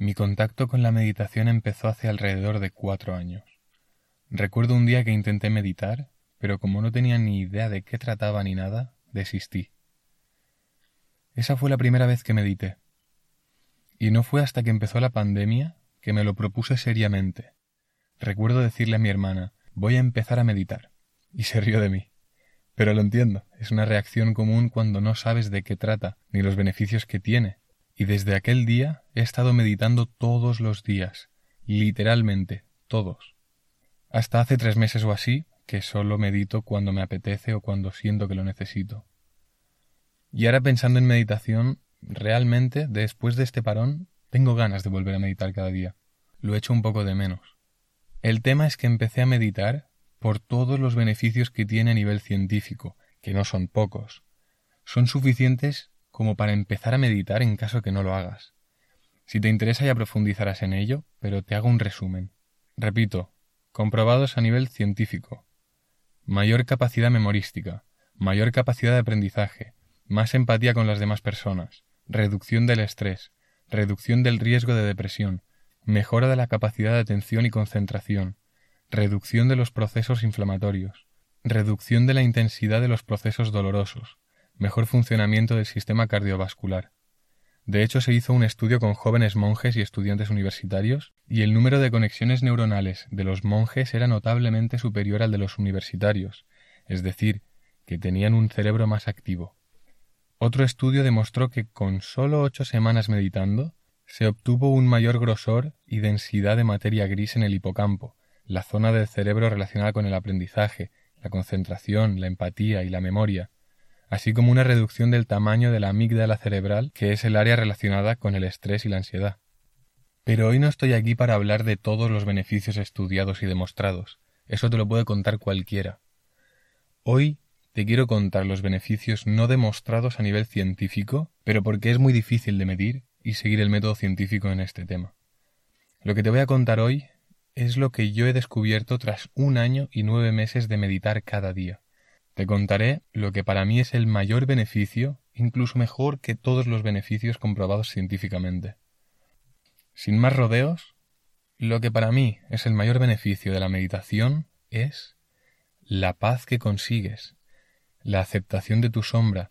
Mi contacto con la meditación empezó hace alrededor de cuatro años. Recuerdo un día que intenté meditar, pero como no tenía ni idea de qué trataba ni nada, desistí. Esa fue la primera vez que medité. Y no fue hasta que empezó la pandemia que me lo propuse seriamente. Recuerdo decirle a mi hermana, voy a empezar a meditar. Y se rió de mí. Pero lo entiendo, es una reacción común cuando no sabes de qué trata, ni los beneficios que tiene, y desde aquel día he estado meditando todos los días, literalmente, todos. Hasta hace tres meses o así, que solo medito cuando me apetece o cuando siento que lo necesito. Y ahora pensando en meditación, realmente, después de este parón, tengo ganas de volver a meditar cada día. Lo echo un poco de menos. El tema es que empecé a meditar por todos los beneficios que tiene a nivel científico, que no son pocos. Son suficientes como para empezar a meditar en caso que no lo hagas. Si te interesa ya profundizarás en ello, pero te hago un resumen. Repito, comprobados a nivel científico. Mayor capacidad memorística, mayor capacidad de aprendizaje, más empatía con las demás personas, reducción del estrés, reducción del riesgo de depresión, mejora de la capacidad de atención y concentración, reducción de los procesos inflamatorios, reducción de la intensidad de los procesos dolorosos, mejor funcionamiento del sistema cardiovascular. De hecho, se hizo un estudio con jóvenes monjes y estudiantes universitarios, y el número de conexiones neuronales de los monjes era notablemente superior al de los universitarios, es decir, que tenían un cerebro más activo. Otro estudio demostró que con solo ocho semanas meditando, se obtuvo un mayor grosor y densidad de materia gris en el hipocampo, la zona del cerebro relacionada con el aprendizaje, la concentración, la empatía y la memoria, así como una reducción del tamaño de la amígdala cerebral, que es el área relacionada con el estrés y la ansiedad. Pero hoy no estoy aquí para hablar de todos los beneficios estudiados y demostrados, eso te lo puede contar cualquiera. Hoy te quiero contar los beneficios no demostrados a nivel científico, pero porque es muy difícil de medir y seguir el método científico en este tema. Lo que te voy a contar hoy es lo que yo he descubierto tras un año y nueve meses de meditar cada día. Te contaré lo que para mí es el mayor beneficio, incluso mejor que todos los beneficios comprobados científicamente. Sin más rodeos, lo que para mí es el mayor beneficio de la meditación es la paz que consigues, la aceptación de tu sombra,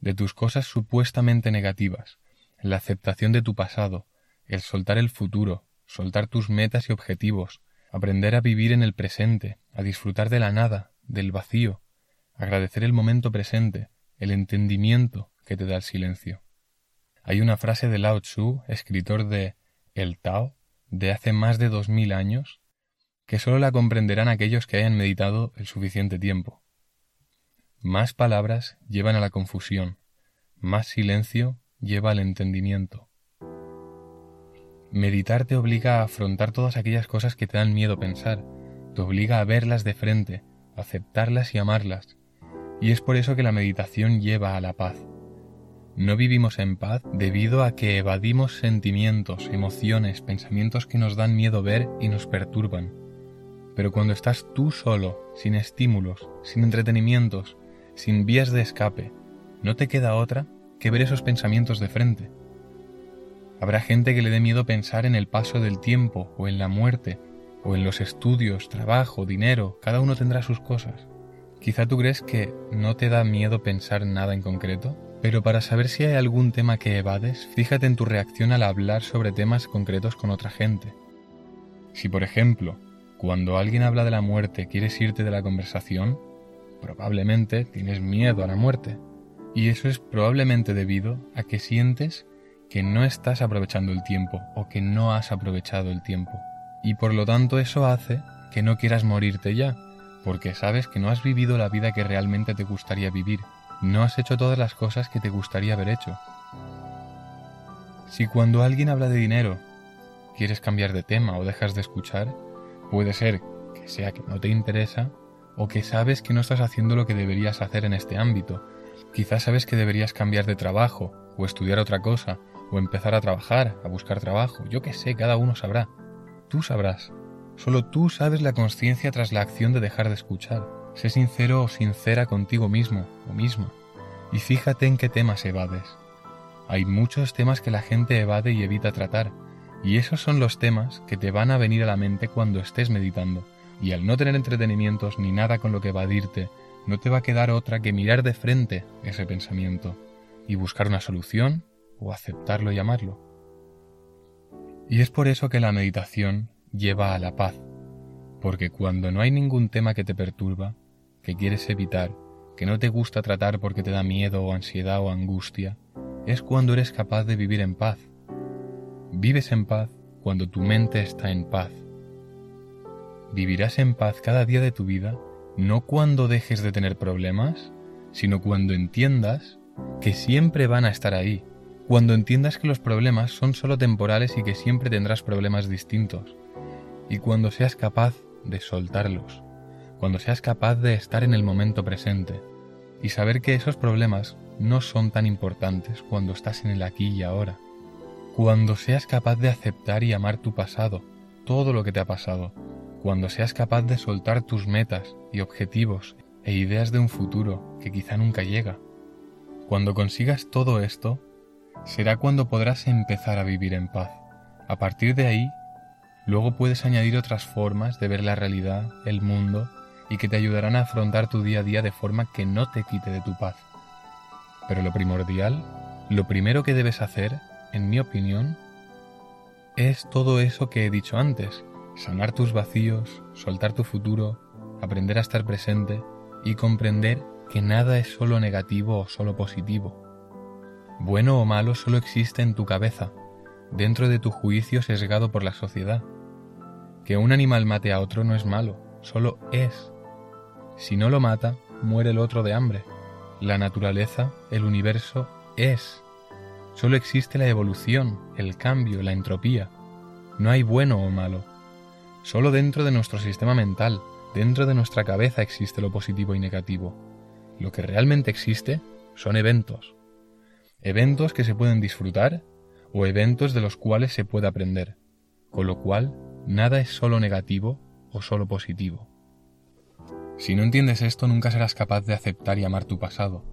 de tus cosas supuestamente negativas, la aceptación de tu pasado, el soltar el futuro, soltar tus metas y objetivos, aprender a vivir en el presente, a disfrutar de la nada, del vacío, agradecer el momento presente, el entendimiento que te da el silencio. Hay una frase de Lao Tzu, escritor de El Tao, de hace más de dos mil años, que sólo la comprenderán aquellos que hayan meditado el suficiente tiempo. Más palabras llevan a la confusión, más silencio lleva al entendimiento. Meditar te obliga a afrontar todas aquellas cosas que te dan miedo pensar, te obliga a verlas de frente, aceptarlas y amarlas, y es por eso que la meditación lleva a la paz. No vivimos en paz debido a que evadimos sentimientos, emociones, pensamientos que nos dan miedo ver y nos perturban. Pero cuando estás tú solo, sin estímulos, sin entretenimientos, sin vías de escape, no te queda otra que ver esos pensamientos de frente. Habrá gente que le dé miedo pensar en el paso del tiempo o en la muerte, o en los estudios, trabajo, dinero, cada uno tendrá sus cosas. Quizá tú crees que no te da miedo pensar nada en concreto, pero para saber si hay algún tema que evades, fíjate en tu reacción al hablar sobre temas concretos con otra gente. Si, por ejemplo, cuando alguien habla de la muerte quieres irte de la conversación, probablemente tienes miedo a la muerte. Y eso es probablemente debido a que sientes que no estás aprovechando el tiempo o que no has aprovechado el tiempo. Y por lo tanto eso hace que no quieras morirte ya, porque sabes que no has vivido la vida que realmente te gustaría vivir, no has hecho todas las cosas que te gustaría haber hecho. Si cuando alguien habla de dinero quieres cambiar de tema o dejas de escuchar, puede ser que sea que no te interesa o que sabes que no estás haciendo lo que deberías hacer en este ámbito. Quizás sabes que deberías cambiar de trabajo o estudiar otra cosa o empezar a trabajar, a buscar trabajo. Yo qué sé, cada uno sabrá. Tú sabrás. Solo tú sabes la conciencia tras la acción de dejar de escuchar. Sé sincero o sincera contigo mismo o misma. Y fíjate en qué temas evades. Hay muchos temas que la gente evade y evita tratar, Y esos son los temas que te van a venir a la mente cuando estés meditando. Y al no tener entretenimientos ni nada con lo que evadirte, no te va a quedar otra que mirar de frente ese pensamiento y buscar una solución o aceptarlo y amarlo. Y es por eso que la meditación lleva a la paz, porque cuando no hay ningún tema que te perturba, que quieres evitar, que no te gusta tratar porque te da miedo o ansiedad o angustia, es cuando eres capaz de vivir en paz. Vives en paz cuando tu mente está en paz. Vivirás en paz cada día de tu vida no cuando dejes de tener problemas, sino cuando entiendas que siempre van a estar ahí, cuando entiendas que los problemas son solo temporales y que siempre tendrás problemas distintos, y cuando seas capaz de soltarlos, cuando seas capaz de estar en el momento presente y saber que esos problemas no son tan importantes cuando estás en el aquí y ahora, cuando seas capaz de aceptar y amar tu pasado, todo lo que te ha pasado, cuando seas capaz de soltar tus metas y objetivos e ideas de un futuro que quizá nunca llega. Cuando consigas todo esto, será cuando podrás empezar a vivir en paz. A partir de ahí, luego puedes añadir otras formas de ver la realidad, el mundo, y que te ayudarán a afrontar tu día a día de forma que no te quite de tu paz. Pero lo primordial, lo primero que debes hacer, en mi opinión, es todo eso que he dicho antes, sanar tus vacíos, soltar tu futuro, aprender a estar presente y comprender que nada es solo negativo o solo positivo. Bueno o malo solo existe en tu cabeza, dentro de tu juicio sesgado por la sociedad. Que un animal mate a otro no es malo, solo es. Si no lo mata, muere el otro de hambre. La naturaleza, el universo, es. Solo existe la evolución, el cambio, la entropía. No hay bueno o malo, Solo dentro de nuestro sistema mental, dentro de nuestra cabeza existe lo positivo y negativo. Lo que realmente existe son eventos. Eventos que se pueden disfrutar o eventos de los cuales se puede aprender. Con lo cual, nada es solo negativo o solo positivo. Si no entiendes esto, nunca serás capaz de aceptar y amar tu pasado,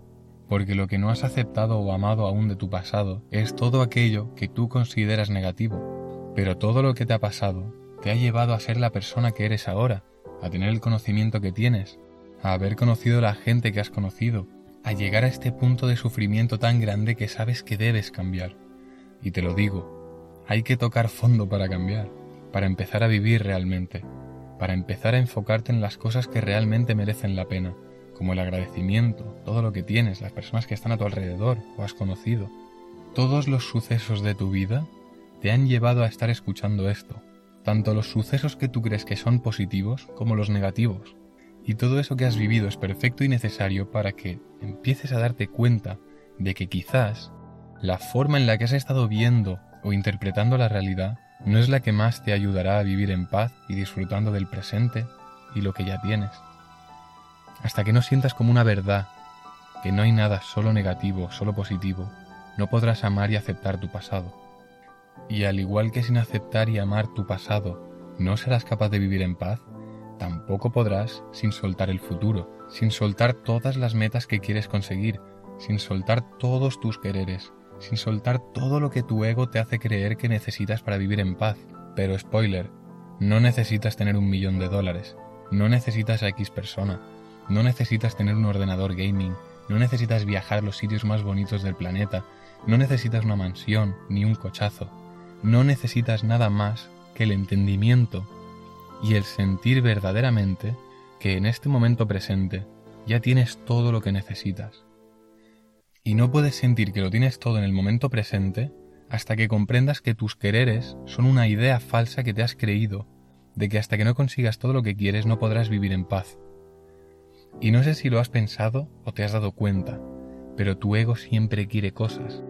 porque lo que no has aceptado o amado aún de tu pasado es todo aquello que tú consideras negativo, pero todo lo que te ha pasado te ha llevado a ser la persona que eres ahora, a tener el conocimiento que tienes, a haber conocido la gente que has conocido, a llegar a este punto de sufrimiento tan grande que sabes que debes cambiar. Y te lo digo, hay que tocar fondo para cambiar, para empezar a vivir realmente, para empezar a enfocarte en las cosas que realmente merecen la pena, como el agradecimiento, todo lo que tienes, las personas que están a tu alrededor o has conocido. Todos los sucesos de tu vida te han llevado a estar escuchando esto, tanto los sucesos que tú crees que son positivos como los negativos. Y todo eso que has vivido es perfecto y necesario para que empieces a darte cuenta de que quizás la forma en la que has estado viendo o interpretando la realidad no es la que más te ayudará a vivir en paz y disfrutando del presente y lo que ya tienes. Hasta que no sientas como una verdad que no hay nada solo negativo, solo positivo, no podrás amar y aceptar tu pasado. Y al igual que sin aceptar y amar tu pasado no serás capaz de vivir en paz, tampoco podrás sin soltar el futuro, sin soltar todas las metas que quieres conseguir, sin soltar todos tus quereres, sin soltar todo lo que tu ego te hace creer que necesitas para vivir en paz. Pero spoiler, no necesitas tener un millón de dólares, no necesitas a X persona, no necesitas tener un ordenador gaming, no necesitas viajar a los sitios más bonitos del planeta, no necesitas una mansión ni un cochazo, no necesitas nada más que el entendimiento y el sentir verdaderamente que en este momento presente ya tienes todo lo que necesitas. Y no puedes sentir que lo tienes todo en el momento presente hasta que comprendas que tus quereres son una idea falsa que te has creído, de que hasta que no consigas todo lo que quieres no podrás vivir en paz. Y no sé si lo has pensado o te has dado cuenta, pero tu ego siempre quiere cosas.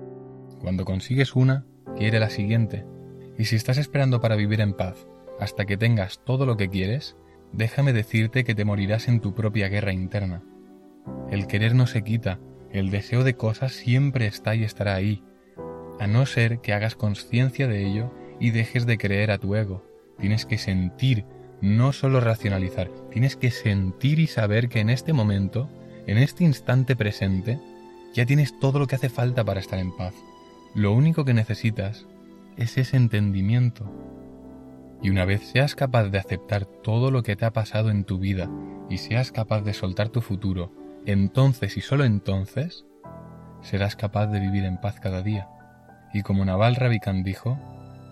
Cuando consigues una, quiere la siguiente. Y si estás esperando para vivir en paz hasta que tengas todo lo que quieres, déjame decirte que te morirás en tu propia guerra interna. El querer no se quita, el deseo de cosas siempre está y estará ahí, a no ser que hagas conciencia de ello y dejes de creer a tu ego. Tienes que sentir, no solo racionalizar, tienes que sentir y saber que en este momento, en este instante presente, ya tienes todo lo que hace falta para estar en paz. Lo único que necesitas es ese entendimiento. Y una vez seas capaz de aceptar todo lo que te ha pasado en tu vida y seas capaz de soltar tu futuro, entonces y solo entonces serás capaz de vivir en paz cada día. Y como Naval Ravikant dijo,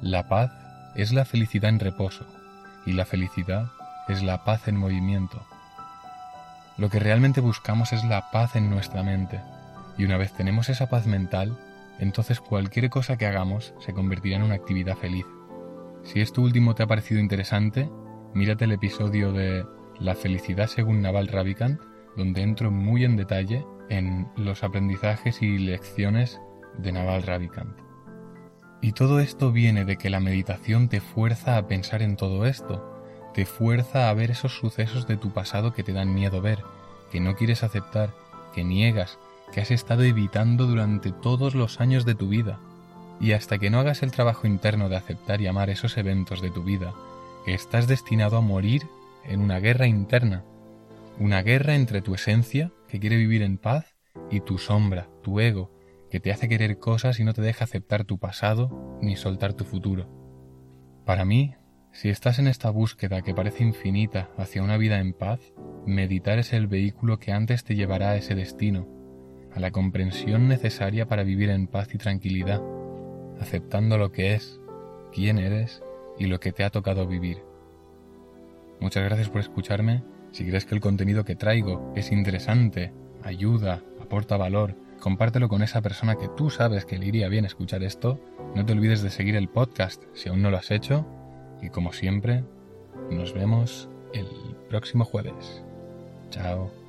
la paz es la felicidad en reposo y la felicidad es la paz en movimiento. Lo que realmente buscamos es la paz en nuestra mente, y una vez tenemos esa paz mental, entonces cualquier cosa que hagamos se convertirá en una actividad feliz. Si esto último te ha parecido interesante, mírate el episodio de La felicidad según Naval Ravikant, donde entro muy en detalle en los aprendizajes y lecciones de Naval Ravikant. Y todo esto viene de que la meditación te fuerza a pensar en todo esto, te fuerza a ver esos sucesos de tu pasado que te dan miedo ver, que no quieres aceptar, que niegas, que has estado evitando durante todos los años de tu vida. Y hasta que no hagas el trabajo interno de aceptar y amar esos eventos de tu vida, estás destinado a morir en una guerra interna, una guerra entre tu esencia, que quiere vivir en paz, y tu sombra, tu ego, que te hace querer cosas y no te deja aceptar tu pasado ni soltar tu futuro. Para mí, si estás en esta búsqueda que parece infinita hacia una vida en paz, meditar es el vehículo que antes te llevará a ese destino, a la comprensión necesaria para vivir en paz y tranquilidad, aceptando lo que es, quién eres y lo que te ha tocado vivir. Muchas gracias por escucharme. Si crees que el contenido que traigo es interesante, ayuda, aporta valor, compártelo con esa persona que tú sabes que le iría bien escuchar esto. No te olvides de seguir el podcast si aún no lo has hecho y como siempre, nos vemos el próximo jueves. Chao.